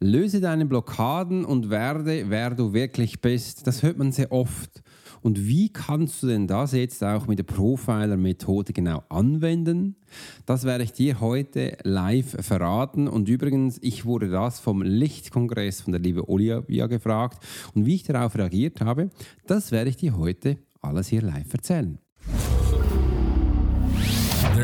Löse deine Blockaden und werde, wer du wirklich bist. Das hört man sehr oft. Und wie kannst du denn das jetzt auch mit der Profiler-Methode genau anwenden? Das werde ich dir heute live verraten. Und übrigens, ich wurde das vom Lichtkongress von der liebe Olivia gefragt. Und wie ich darauf reagiert habe, das werde ich dir heute alles hier live erzählen.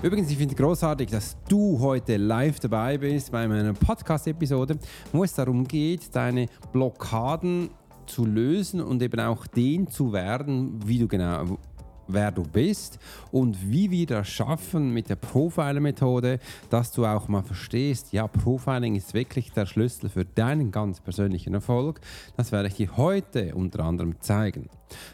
Übrigens, ich finde es großartig, dass du heute live dabei bist bei meiner Podcast-Episode, wo es darum geht, deine Blockaden zu lösen und eben auch den zu werden, wie du genau wer du bist und wie wir das schaffen mit der Profiler-Methode, dass du auch mal verstehst, ja, Profiling ist wirklich der Schlüssel für deinen ganz persönlichen Erfolg. Das werde ich dir heute unter anderem zeigen.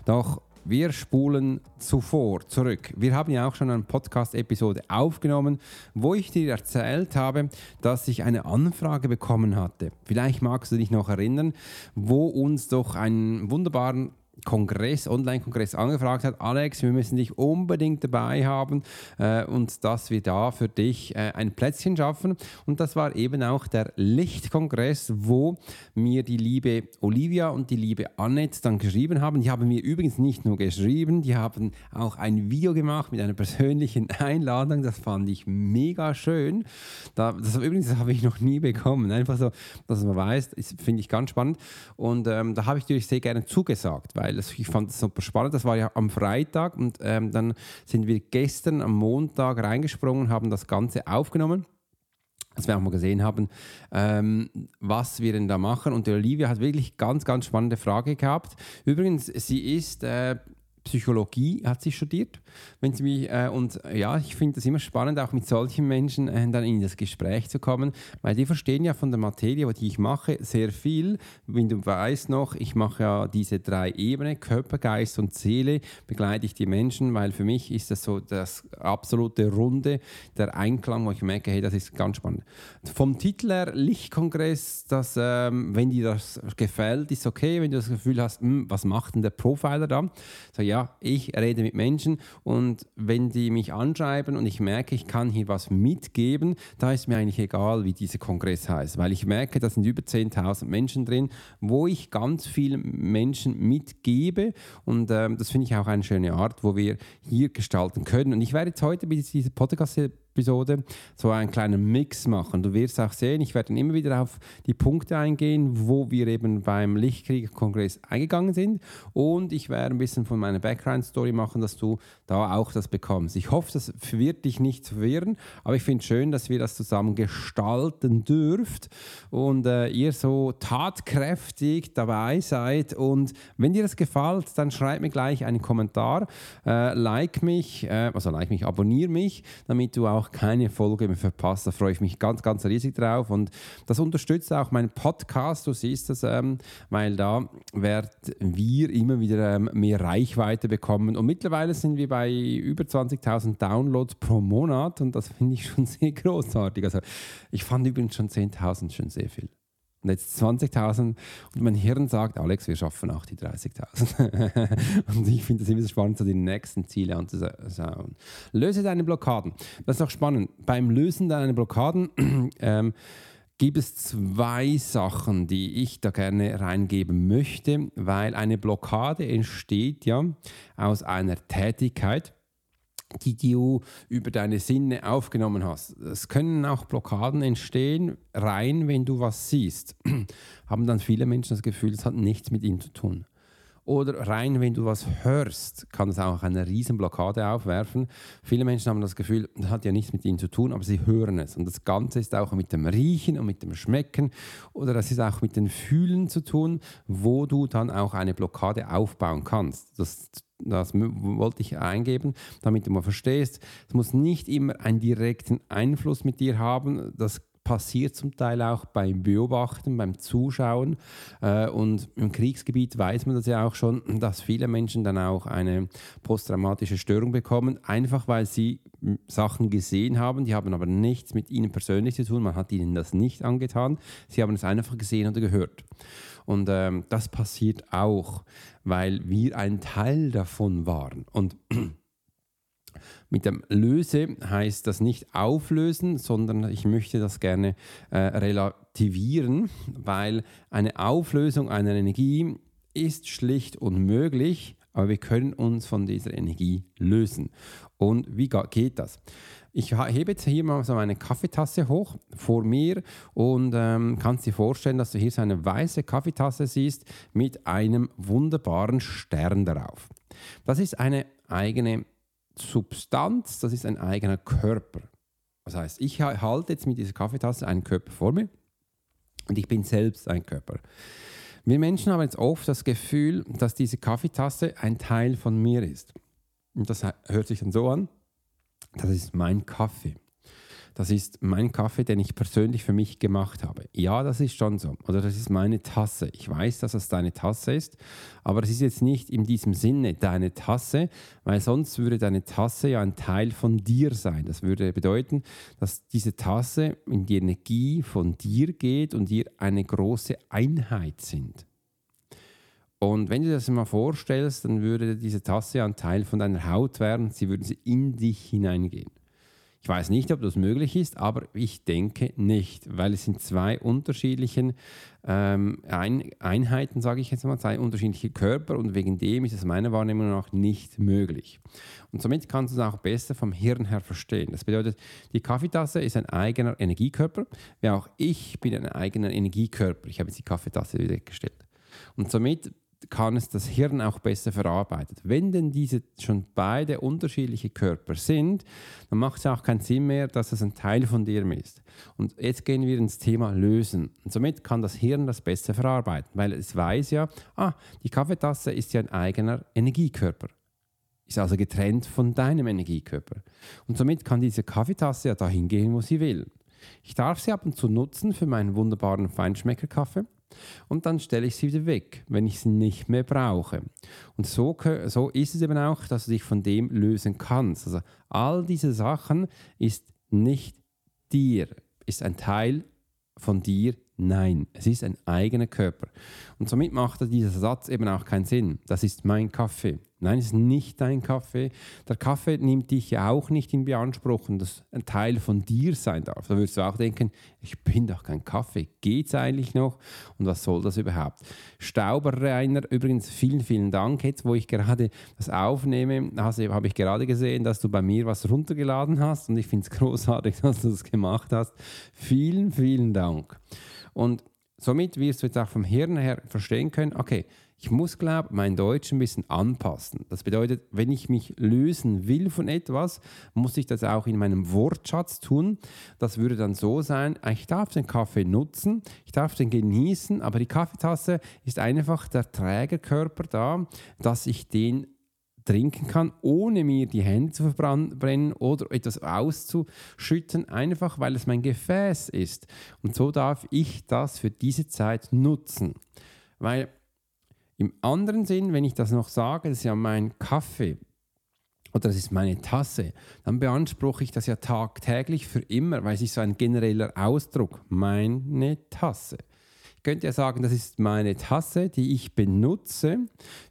Doch wir spulen zuvor zurück. Wir haben ja auch schon eine Podcast-Episode aufgenommen, wo ich dir erzählt habe, dass ich eine Anfrage bekommen hatte. Vielleicht magst du dich noch erinnern, wo uns doch einen wunderbaren Kongress, Online-Kongress angefragt hat, Alex, wir müssen dich unbedingt dabei haben äh, und dass wir da für dich äh, ein Plätzchen schaffen. Und das war eben auch der Lichtkongress, wo mir die liebe Olivia und die liebe Annette dann geschrieben haben. Die haben mir übrigens nicht nur geschrieben, die haben auch ein Video gemacht mit einer persönlichen Einladung. Das fand ich mega schön. Da, das übrigens habe ich noch nie bekommen. Einfach so, dass man weiß, finde ich ganz spannend. Und ähm, da habe ich natürlich sehr gerne zugesagt, weil weil ich fand es super spannend. Das war ja am Freitag und ähm, dann sind wir gestern am Montag reingesprungen, haben das Ganze aufgenommen dass wir auch mal gesehen haben, ähm, was wir denn da machen. Und die Olivia hat wirklich ganz, ganz spannende Frage gehabt. Übrigens, sie ist äh, Psychologie hat sie studiert. Wenn sie mich, äh, und ja, ich finde es immer spannend, auch mit solchen Menschen äh, dann in das Gespräch zu kommen, weil die verstehen ja von der Materie, die ich mache, sehr viel. Wenn du weißt noch, ich mache ja diese drei Ebenen, Körper, Geist und Seele, begleite ich die Menschen, weil für mich ist das so das absolute Runde, der Einklang, wo ich merke, hey, das ist ganz spannend. Vom Titel her, Lichtkongress, dass, ähm, wenn dir das gefällt, ist okay, wenn du das Gefühl hast, hm, was macht denn der Profiler da? So, ja, ja, ich rede mit Menschen und wenn die mich anschreiben und ich merke, ich kann hier was mitgeben, da ist mir eigentlich egal, wie dieser Kongress heißt, weil ich merke, da sind über 10.000 Menschen drin, wo ich ganz viele Menschen mitgebe und ähm, das finde ich auch eine schöne Art, wo wir hier gestalten können. Und ich werde jetzt heute bei dieser Podcast Episode so einen kleinen Mix machen. Du wirst auch sehen, ich werde dann immer wieder auf die Punkte eingehen, wo wir eben beim Lichtkrieger-Kongress eingegangen sind und ich werde ein bisschen von meiner Background-Story machen, dass du da auch das bekommst. Ich hoffe, das wird dich nicht verwirren, aber ich finde es schön, dass wir das zusammen gestalten dürft und äh, ihr so tatkräftig dabei seid und wenn dir das gefällt, dann schreib mir gleich einen Kommentar, äh, like mich, äh, also like mich, abonniere mich, damit du auch auch keine Folge mehr verpasst. Da freue ich mich ganz, ganz riesig drauf. Und das unterstützt auch meinen Podcast. Du siehst das, ähm, weil da werden wir immer wieder ähm, mehr Reichweite bekommen. Und mittlerweile sind wir bei über 20.000 Downloads pro Monat. Und das finde ich schon sehr großartig. Also ich fand übrigens schon 10.000 schon sehr viel und jetzt 20.000 und mein Hirn sagt, Alex, wir schaffen auch die 30.000. und ich finde es immer so spannend, so die nächsten Ziele anzuschauen. Löse deine Blockaden. Das ist auch spannend. Beim Lösen deiner Blockaden ähm, gibt es zwei Sachen, die ich da gerne reingeben möchte, weil eine Blockade entsteht ja aus einer Tätigkeit, die du über deine Sinne aufgenommen hast. Es können auch Blockaden entstehen, rein wenn du was siehst. Haben dann viele Menschen das Gefühl, es hat nichts mit ihm zu tun. Oder rein, wenn du was hörst, kann es auch eine Riesenblockade aufwerfen. Viele Menschen haben das Gefühl, das hat ja nichts mit ihnen zu tun, aber sie hören es. Und das Ganze ist auch mit dem Riechen und mit dem Schmecken oder das ist auch mit den Fühlen zu tun, wo du dann auch eine Blockade aufbauen kannst. Das das wollte ich eingeben, damit du mal verstehst. Es muss nicht immer einen direkten Einfluss mit dir haben. Das passiert zum Teil auch beim Beobachten, beim Zuschauen. Äh, und im Kriegsgebiet weiß man das ja auch schon, dass viele Menschen dann auch eine posttraumatische Störung bekommen, einfach weil sie Sachen gesehen haben, die haben aber nichts mit ihnen persönlich zu tun, man hat ihnen das nicht angetan, sie haben es einfach gesehen oder gehört. Und ähm, das passiert auch, weil wir ein Teil davon waren. Und mit dem Löse heißt das nicht auflösen, sondern ich möchte das gerne äh, relativieren, weil eine Auflösung einer Energie ist schlicht unmöglich, aber wir können uns von dieser Energie lösen. Und wie geht das? Ich hebe jetzt hier mal so eine Kaffeetasse hoch vor mir und ähm, kannst dir vorstellen, dass du hier so eine weiße Kaffeetasse siehst mit einem wunderbaren Stern darauf. Das ist eine eigene Substanz, das ist ein eigener Körper. Das heißt, ich halte jetzt mit dieser Kaffeetasse einen Körper vor mir und ich bin selbst ein Körper. Wir Menschen haben jetzt oft das Gefühl, dass diese Kaffeetasse ein Teil von mir ist. Und das hört sich dann so an, das ist mein Kaffee. Das ist mein Kaffee, den ich persönlich für mich gemacht habe. Ja, das ist schon so. Oder das ist meine Tasse. Ich weiß, dass es deine Tasse ist, aber es ist jetzt nicht in diesem Sinne deine Tasse, weil sonst würde deine Tasse ja ein Teil von dir sein. Das würde bedeuten, dass diese Tasse in die Energie von dir geht und ihr eine große Einheit sind. Und wenn du dir das mal vorstellst, dann würde diese Tasse ein Teil von deiner Haut werden, sie würde in dich hineingehen. Ich weiß nicht, ob das möglich ist, aber ich denke nicht, weil es sind zwei unterschiedliche ähm, Ein Einheiten, sage ich jetzt mal, zwei unterschiedliche Körper und wegen dem ist es meiner Wahrnehmung nach nicht möglich. Und somit kannst du es auch besser vom Hirn her verstehen. Das bedeutet, die Kaffeetasse ist ein eigener Energiekörper, wie auch ich bin ein eigener Energiekörper. Ich habe jetzt die Kaffeetasse wieder weggestellt. Und somit kann es das Hirn auch besser verarbeitet. Wenn denn diese schon beide unterschiedliche Körper sind, dann macht es auch keinen Sinn mehr, dass es ein Teil von dir ist. Und jetzt gehen wir ins Thema Lösen. Und somit kann das Hirn das besser verarbeiten, weil es weiß ja, ah, die Kaffeetasse ist ja ein eigener Energiekörper. Ist also getrennt von deinem Energiekörper. Und somit kann diese Kaffeetasse ja dahin gehen, wo sie will. Ich darf sie ab und zu nutzen für meinen wunderbaren Feinschmeckerkaffee und dann stelle ich sie wieder weg, wenn ich sie nicht mehr brauche. Und so, so ist es eben auch, dass du dich von dem lösen kannst. Also all diese Sachen ist nicht dir, ist ein Teil von dir. Nein, es ist ein eigener Körper. Und somit macht dieser Satz eben auch keinen Sinn. Das ist mein Kaffee. Nein, es ist nicht dein Kaffee. Der Kaffee nimmt dich ja auch nicht in Beanspruch und das ein Teil von dir sein darf. Da würdest du auch denken, ich bin doch kein Kaffee. Geht es eigentlich noch? Und was soll das überhaupt? Stauberreiner, übrigens vielen, vielen Dank. Jetzt, wo ich gerade das aufnehme, habe ich gerade gesehen, dass du bei mir was runtergeladen hast und ich finde es großartig, dass du das gemacht hast. Vielen, vielen Dank. Und somit wirst du jetzt auch vom Hirn her verstehen können, okay, ich muss, glaube ich, mein Deutsch ein bisschen anpassen. Das bedeutet, wenn ich mich lösen will von etwas, muss ich das auch in meinem Wortschatz tun. Das würde dann so sein, ich darf den Kaffee nutzen, ich darf den genießen, aber die Kaffeetasse ist einfach der Trägerkörper da, dass ich den trinken kann, ohne mir die Hände zu verbrennen oder etwas auszuschütten, einfach weil es mein Gefäß ist. Und so darf ich das für diese Zeit nutzen. Weil im anderen Sinn, wenn ich das noch sage, das ist ja mein Kaffee oder das ist meine Tasse, dann beanspruche ich das ja tagtäglich für immer, weil es ist so ein genereller Ausdruck, meine Tasse. Ich könnte ja sagen, das ist meine Tasse, die ich benutze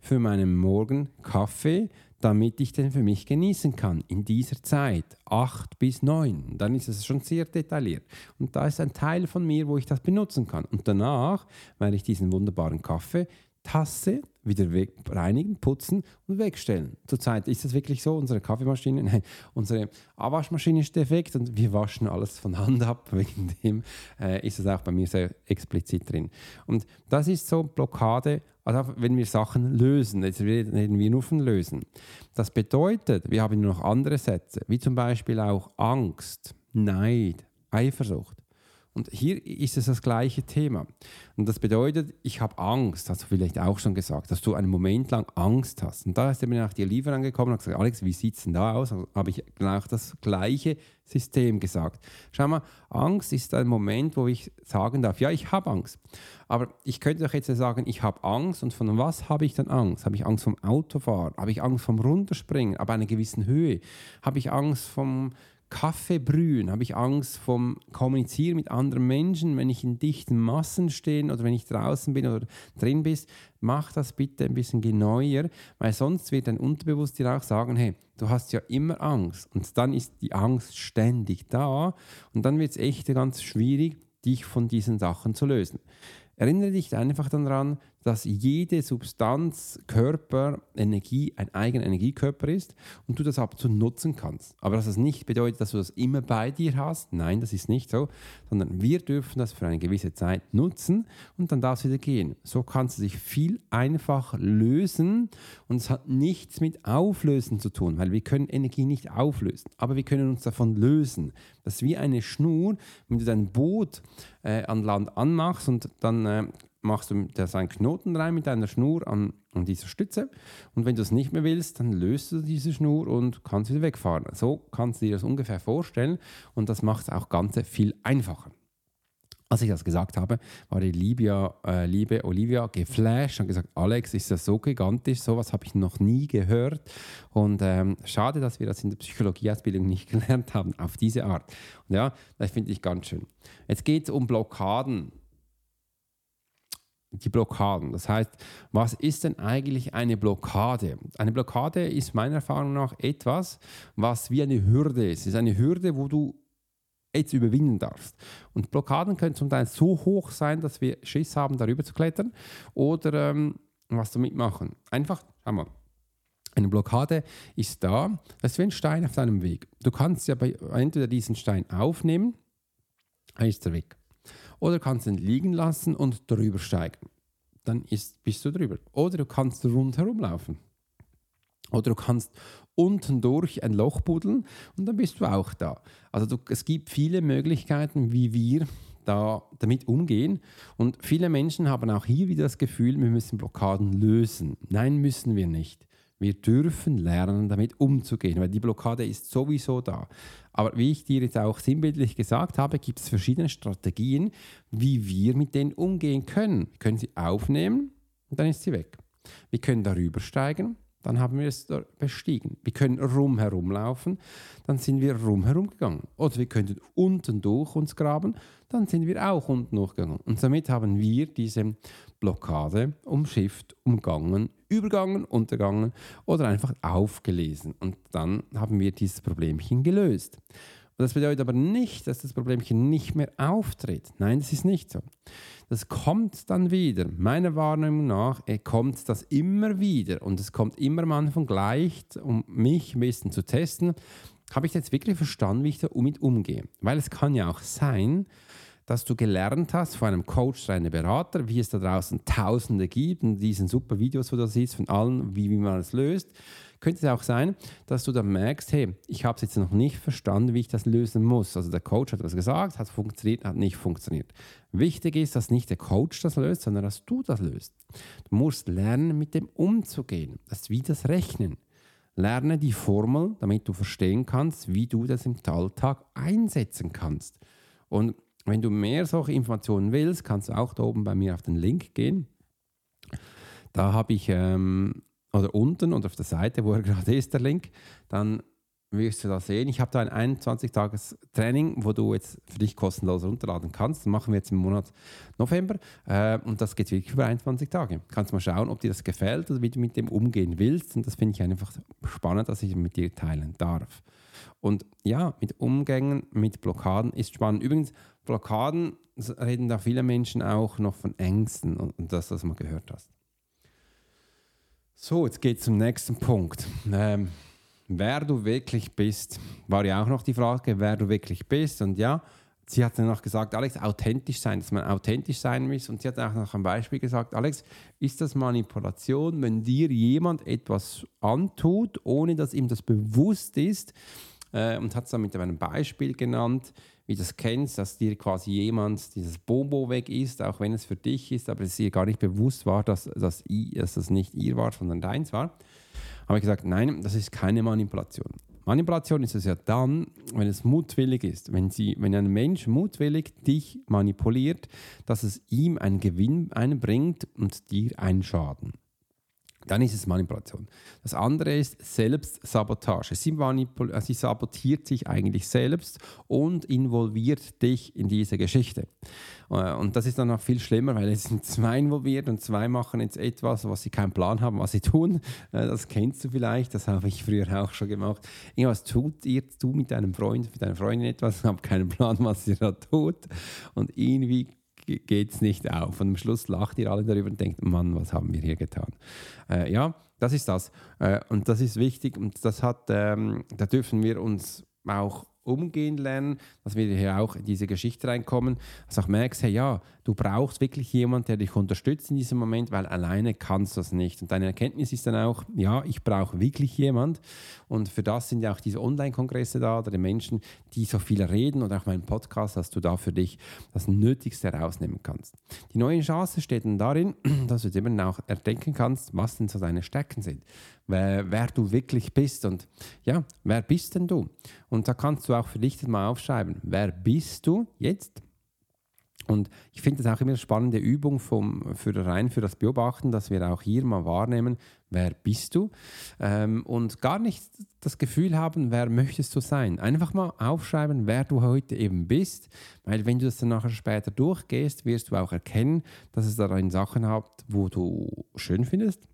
für meinen Morgenkaffee, damit ich den für mich genießen kann in dieser Zeit, acht bis neun. Dann ist es schon sehr detailliert. Und da ist ein Teil von mir, wo ich das benutzen kann. Und danach werde ich diesen wunderbaren Kaffee Tasse wieder weg, reinigen, putzen und wegstellen. Zurzeit ist das wirklich so. Unsere Kaffeemaschine, nein, unsere Abwaschmaschine ist defekt und wir waschen alles von Hand ab. Wegen dem äh, ist es auch bei mir sehr explizit drin. Und das ist so Blockade, also wenn wir Sachen lösen. Jetzt reden wir nur von lösen. Das bedeutet, wir haben noch andere Sätze, wie zum Beispiel auch Angst, Neid, Eifersucht. Und hier ist es das gleiche Thema. Und das bedeutet, ich habe Angst, hast du vielleicht auch schon gesagt, dass du einen Moment lang Angst hast. Und da ist mir nach dir Liefer angekommen und gesagt, Alex, wie sieht es denn da aus? Also habe ich genau das gleiche System gesagt. Schau mal, Angst ist ein Moment, wo ich sagen darf, ja, ich habe Angst. Aber ich könnte doch jetzt sagen, ich habe Angst und von was habe ich dann Angst? Habe ich Angst vom Autofahren? Habe ich Angst vom Runterspringen ab einer gewissen Höhe? Habe ich Angst vom Kaffee brühen, habe ich Angst vom Kommunizieren mit anderen Menschen, wenn ich in dichten Massen stehe oder wenn ich draußen bin oder drin bist, mach das bitte ein bisschen genauer, weil sonst wird dein Unterbewusst dir auch sagen, hey, du hast ja immer Angst und dann ist die Angst ständig da und dann wird es echt ganz schwierig, dich von diesen Sachen zu lösen. Erinnere dich einfach daran, dass jede Substanz, Körper, Energie ein eigener Energiekörper ist und du das ab und zu nutzen kannst. Aber dass das nicht bedeutet, dass du das immer bei dir hast. Nein, das ist nicht so, sondern wir dürfen das für eine gewisse Zeit nutzen und dann darf es wieder gehen. So kannst du dich viel einfacher lösen und es hat nichts mit Auflösen zu tun, weil wir können Energie nicht auflösen, aber wir können uns davon lösen. Das ist wie eine Schnur, wenn du dein Boot äh, an Land anmachst und dann äh, machst du da einen Knoten rein mit einer Schnur an, an dieser Stütze und wenn du es nicht mehr willst, dann löst du diese Schnur und kannst wieder wegfahren. So kannst du dir das ungefähr vorstellen und das macht es auch ganz viel einfacher. Als ich das gesagt habe, war die Libia, äh, liebe Olivia geflasht und gesagt, Alex, ist das so gigantisch, sowas habe ich noch nie gehört. Und ähm, schade, dass wir das in der Psychologieausbildung nicht gelernt haben, auf diese Art. Und ja, das finde ich ganz schön. Jetzt geht es um Blockaden die Blockaden. Das heißt, was ist denn eigentlich eine Blockade? Eine Blockade ist meiner Erfahrung nach etwas, was wie eine Hürde ist. Es ist eine Hürde, wo du jetzt überwinden darfst. Und Blockaden können zum Teil so hoch sein, dass wir Schiss haben, darüber zu klettern oder ähm, was damit machen. Einfach, schau mal. Eine Blockade ist da, das ist wie ein Stein auf deinem Weg. Du kannst ja bei, entweder diesen Stein aufnehmen, dann ist er weg. Oder kannst ihn liegen lassen und drüber steigen. Dann ist, bist du drüber. Oder du kannst rundherum laufen. Oder du kannst unten durch ein Loch buddeln und dann bist du auch da. Also du, es gibt viele Möglichkeiten, wie wir da damit umgehen. Und viele Menschen haben auch hier wieder das Gefühl, wir müssen Blockaden lösen. Nein, müssen wir nicht. Wir dürfen lernen, damit umzugehen, weil die Blockade ist sowieso da. Aber wie ich dir jetzt auch sinnbildlich gesagt habe, gibt es verschiedene Strategien, wie wir mit denen umgehen können. Wir können sie aufnehmen und dann ist sie weg. Wir können darüber steigen, dann haben wir es bestiegen. Wir können rumherum laufen, dann sind wir rumherum gegangen. Oder wir könnten unten durch uns graben, dann sind wir auch unten durchgegangen. Und somit haben wir diese Blockade umschifft, umgangen, übergangen, untergangen oder einfach aufgelesen. Und dann haben wir dieses Problemchen gelöst. Und das bedeutet aber nicht, dass das Problemchen nicht mehr auftritt. Nein, das ist nicht so. Das kommt dann wieder. Meiner Wahrnehmung nach äh, kommt das immer wieder und es kommt immer am Anfang gleich, um mich ein bisschen zu testen. Habe ich jetzt wirklich verstanden, wie ich damit umgehe? Weil es kann ja auch sein, dass du gelernt hast von einem Coach einem Berater, wie es da draußen Tausende gibt und diesen super Videos, wo du siehst, von allen, wie, wie man es löst, könnte es auch sein, dass du dann merkst, hey, ich habe es jetzt noch nicht verstanden, wie ich das lösen muss. Also der Coach hat was gesagt, hat funktioniert, hat nicht funktioniert. Wichtig ist, dass nicht der Coach das löst, sondern dass du das löst. Du musst lernen, mit dem umzugehen. Das ist wie das Rechnen. Lerne die Formel, damit du verstehen kannst, wie du das im Alltag einsetzen kannst. Und wenn du mehr solche Informationen willst, kannst du auch da oben bei mir auf den Link gehen. Da habe ich, ähm, oder unten oder auf der Seite, wo er gerade ist, der Link, dann wirst du da sehen. Ich habe da ein 21-Tages-Training, wo du jetzt für dich kostenlos runterladen kannst. Das machen wir jetzt im Monat November äh, und das geht wirklich über 21 Tage. Kannst mal schauen, ob dir das gefällt oder wie du mit dem umgehen willst. Und das finde ich einfach spannend, dass ich mit dir teilen darf. Und ja, mit Umgängen, mit Blockaden ist spannend. Übrigens, Blockaden reden da viele Menschen auch noch von Ängsten und, das, was man gehört hast. So, jetzt geht es zum nächsten Punkt. Ähm, wer du wirklich bist, war ja auch noch die Frage, wer du wirklich bist. Und ja, sie hat dann noch gesagt, Alex, authentisch sein, dass man authentisch sein muss. Und sie hat auch noch ein Beispiel gesagt, Alex, ist das Manipulation, wenn dir jemand etwas antut, ohne dass ihm das bewusst ist? Äh, und hat es dann mit einem Beispiel genannt, wie du das kennst, dass dir quasi jemand dieses Bobo weg ist, auch wenn es für dich ist, aber es ihr gar nicht bewusst war, dass, dass, dass das nicht ihr war, sondern deins war. Habe ich gesagt, nein, das ist keine Manipulation. Manipulation ist es ja dann, wenn es mutwillig ist. Wenn, sie, wenn ein Mensch mutwillig dich manipuliert, dass es ihm einen Gewinn einbringt und dir einen Schaden dann ist es Manipulation. Das andere ist Selbstsabotage. Sie, äh, sie, sabotiert sich eigentlich selbst und involviert dich in diese Geschichte. Äh, und das ist dann noch viel schlimmer, weil es sind zwei involviert und zwei machen jetzt etwas, was sie keinen Plan haben, was sie tun. Äh, das kennst du vielleicht, das habe ich früher auch schon gemacht. Irgendwas tut ihr, du mit deinem Freund, mit deiner Freundin etwas, habe keinen Plan, was ihr da tut. Und irgendwie geht es nicht auf. Und am Schluss lacht ihr alle darüber und denkt, Mann, was haben wir hier getan? Äh, ja, das ist das. Äh, und das ist wichtig und das hat, ähm, da dürfen wir uns auch umgehen lernen, dass wir hier auch in diese Geschichte reinkommen, dass auch merkst, hey, ja, du brauchst wirklich jemanden, der dich unterstützt in diesem Moment, weil alleine kannst du das nicht. Und deine Erkenntnis ist dann auch, ja, ich brauche wirklich jemand. Und für das sind ja auch diese Online-Kongresse da, oder die Menschen, die so viel reden und auch mein Podcast, dass du da für dich das Nötigste herausnehmen kannst. Die neue Chance steht dann darin, dass du eben auch erdenken kannst, was denn so deine Stärken sind, wer, wer du wirklich bist und ja, wer bist denn du? Und da kannst du auch für dich mal aufschreiben, wer bist du jetzt? Und ich finde das auch immer eine spannende Übung vom, für rein für das Beobachten, dass wir auch hier mal wahrnehmen, wer bist du ähm, und gar nicht das Gefühl haben, wer möchtest du sein. Einfach mal aufschreiben, wer du heute eben bist, weil wenn du das dann nachher später durchgehst, wirst du auch erkennen, dass es darin Sachen hat, wo du schön findest,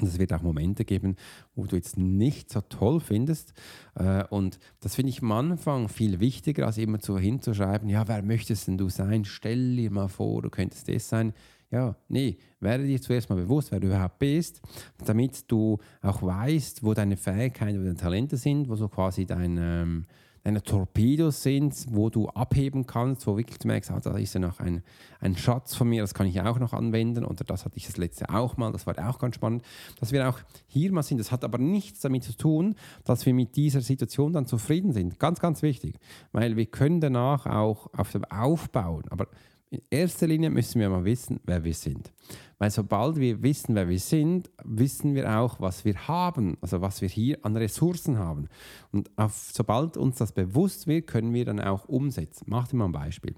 es wird auch Momente geben, wo du jetzt nicht so toll findest. Äh, und das finde ich am Anfang viel wichtiger, als immer so hinzuschreiben, ja, wer möchtest denn du sein? Stell dir mal vor, du könntest das sein. Ja, nee, werde dir zuerst mal bewusst, wer du überhaupt bist, damit du auch weißt, wo deine Fähigkeiten, wo deine Talente sind, wo so quasi dein... Ähm, deine Torpedos sind, wo du abheben kannst, wo wirklich du merkst, ah, da ist ja noch ein, ein Schatz von mir, das kann ich auch noch anwenden oder das hatte ich das letzte auch mal, das war auch ganz spannend, dass wir auch hier mal sind. Das hat aber nichts damit zu tun, dass wir mit dieser Situation dann zufrieden sind. Ganz, ganz wichtig, weil wir können danach auch auf dem aufbauen, aber in erster Linie müssen wir mal wissen, wer wir sind. Weil sobald wir wissen, wer wir sind, wissen wir auch, was wir haben, also was wir hier an Ressourcen haben. Und auf, sobald uns das bewusst wird, können wir dann auch umsetzen. Mach dir mal ein Beispiel.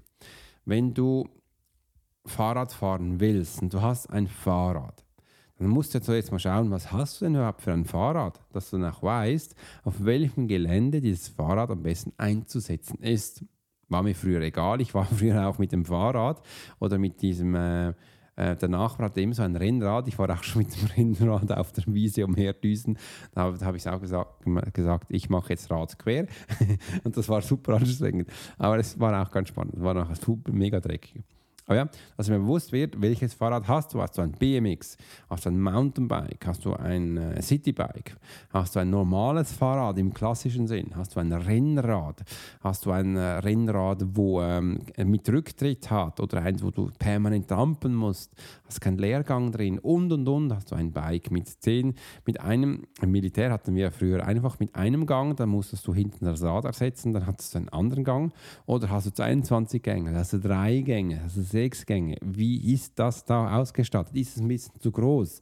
Wenn du Fahrrad fahren willst und du hast ein Fahrrad, dann musst du zuerst mal schauen, was hast du denn überhaupt für ein Fahrrad, dass du nach weißt, auf welchem Gelände dieses Fahrrad am besten einzusetzen ist war mir früher egal. Ich war früher auch mit dem Fahrrad oder mit diesem, äh, äh, der Nachbar hatte immer so ein Rennrad. Ich war auch schon mit dem Rennrad auf der Wiese umherdüsen. Da, da habe ich auch gesagt, gesagt ich mache jetzt Rad quer. Und das war super anstrengend. Aber es war auch ganz spannend. Es war auch super mega dreckig. Aber ja, dass mir bewusst wird, welches Fahrrad hast du. Hast du ein BMX, hast du ein Mountainbike, hast du ein äh, Citybike, hast du ein normales Fahrrad im klassischen Sinn, hast du ein Rennrad, hast du ein äh, Rennrad, wo ähm, mit Rücktritt hat oder eins, wo du permanent rampen musst, hast keinen Leergang drin? Und und und, hast du ein Bike mit 10, mit einem, im Militär hatten wir früher einfach mit einem Gang, dann musstest du hinten das Rad ersetzen, dann hattest du einen anderen Gang. Oder hast du 22 Gänge, hast du drei Gänge, hast du sechs Gänge. Wie ist das da ausgestattet? Ist es ein bisschen zu groß?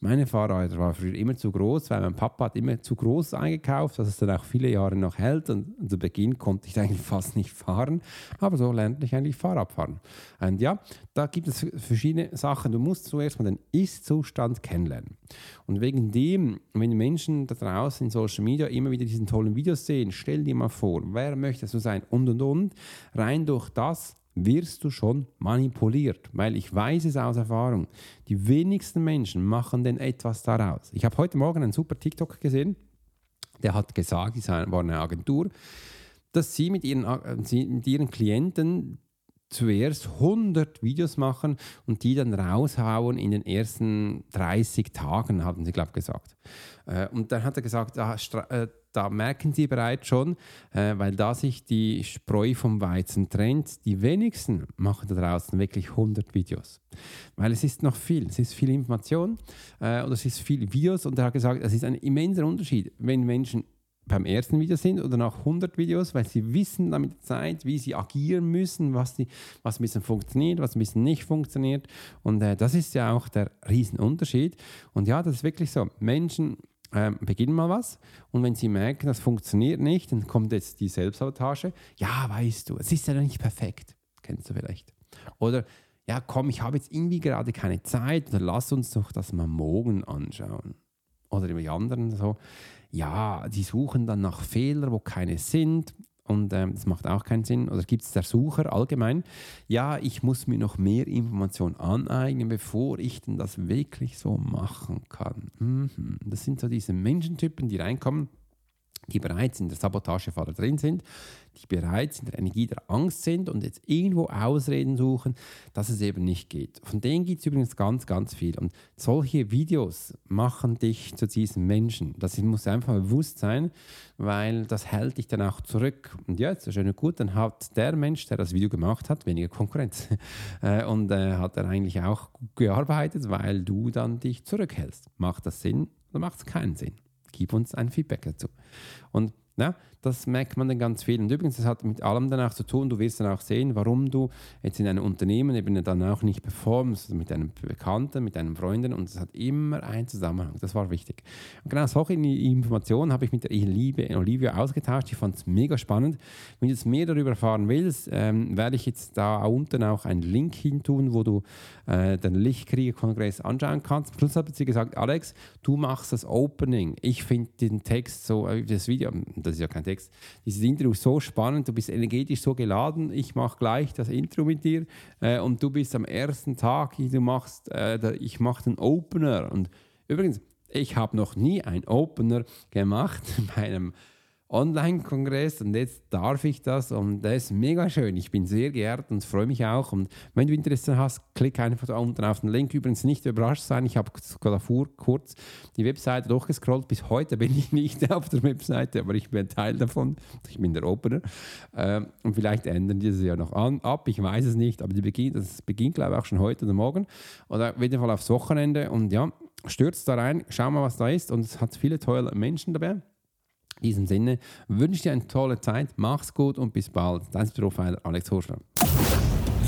Meine Fahrräder waren früher immer zu groß, weil mein Papa hat immer zu groß eingekauft, dass es dann auch viele Jahre noch hält. Und zu Beginn konnte ich eigentlich fast nicht fahren, aber so lernte ich eigentlich Fahrrad fahren. Und ja, da gibt es verschiedene Sachen. Du musst zuerst mal den Ist-Zustand kennenlernen. Und wegen dem, wenn Menschen da draußen in Social Media immer wieder diesen tollen Videos sehen, stell dir mal vor, wer möchtest du sein und und und, rein durch das wirst du schon manipuliert, weil ich weiß es aus Erfahrung. Die wenigsten Menschen machen denn etwas daraus. Ich habe heute Morgen einen super TikTok gesehen, der hat gesagt, es war eine Agentur, dass sie mit ihren, sie mit ihren Klienten zuerst 100 Videos machen und die dann raushauen in den ersten 30 Tagen, haben sie, glaube ich, gesagt. Äh, und dann hat er gesagt, da, äh, da merken sie bereits schon, äh, weil da sich die Spreu vom Weizen trennt, die wenigsten machen da draußen wirklich 100 Videos. Weil es ist noch viel, es ist viel Information oder es ist viel Videos und er hat gesagt, es ist ein immenser Unterschied, wenn Menschen beim ersten Video sind oder nach 100 Videos, weil sie wissen damit Zeit, wie sie agieren müssen, was, die, was ein bisschen funktioniert, was ein bisschen nicht funktioniert. Und äh, das ist ja auch der Riesenunterschied. Und ja, das ist wirklich so. Menschen äh, beginnen mal was und wenn sie merken, das funktioniert nicht, dann kommt jetzt die Selbstsabotage. Ja, weißt du, es ist ja noch nicht perfekt. Kennst du vielleicht. Oder ja, komm, ich habe jetzt irgendwie gerade keine Zeit, dann lass uns doch das mal morgen anschauen. Oder die anderen so ja, die suchen dann nach Fehlern, wo keine sind. Und ähm, das macht auch keinen Sinn. Oder gibt es der Sucher allgemein? Ja, ich muss mir noch mehr Informationen aneignen, bevor ich denn das wirklich so machen kann. Mhm. Das sind so diese Menschentypen, die reinkommen die bereits in der Sabotagefalle drin sind, die bereits in der Energie der Angst sind und jetzt irgendwo Ausreden suchen, dass es eben nicht geht. Von denen gibt es übrigens ganz, ganz viel. Und solche Videos machen dich zu diesem Menschen. Das muss einfach bewusst sein, weil das hält dich dann auch zurück. Und ja, ist schön und gut, dann hat der Mensch, der das Video gemacht hat, weniger Konkurrenz. Äh, und äh, hat er eigentlich auch gut gearbeitet, weil du dann dich zurückhältst. Macht das Sinn oder macht es keinen Sinn? Gib uns ein Feedback dazu. Und ja, das merkt man dann ganz viel. Und übrigens, das hat mit allem danach zu tun. Du wirst dann auch sehen, warum du jetzt in einem Unternehmen eben dann auch nicht performst, mit einem Bekannten, mit einem Freundin. Und es hat immer einen Zusammenhang. Das war wichtig. Und genau solche Informationen habe ich mit der liebe Olivia ausgetauscht. Ich fand es mega spannend. Wenn du jetzt mehr darüber erfahren willst, ähm, werde ich jetzt da unten auch einen Link hin tun, wo du äh, den Lichtkrieger-Kongress anschauen kannst. Schluss hat sie gesagt, Alex, du machst das Opening. Ich finde den Text so, äh, das Video, das ist ja kein Text, dieses Intro ist so spannend, du bist energetisch so geladen, ich mache gleich das Intro mit dir äh, und du bist am ersten Tag, du machst, äh, ich mache den Opener. Und übrigens, ich habe noch nie einen Opener gemacht bei einem Online-Kongress und jetzt darf ich das und das ist mega schön. Ich bin sehr geehrt und freue mich auch. Und wenn du Interesse hast, klick einfach da unten auf den Link. Übrigens nicht überrascht sein, ich habe davor kurz die Webseite durchgescrollt. Bis heute bin ich nicht auf der Webseite, aber ich bin Teil davon. Ich bin der Opener. Ähm, und vielleicht ändern die das ja noch an, ab, ich weiß es nicht, aber die beginnt, das beginnt glaube ich auch schon heute oder morgen. Oder auf jeden Fall aufs Wochenende. Und ja, stürzt da rein, schau mal, was da ist. Und es hat viele tolle Menschen dabei. In diesem Sinne wünsche ich dir eine tolle Zeit, mach's gut und bis bald. Dein Profiler Alex Horschler.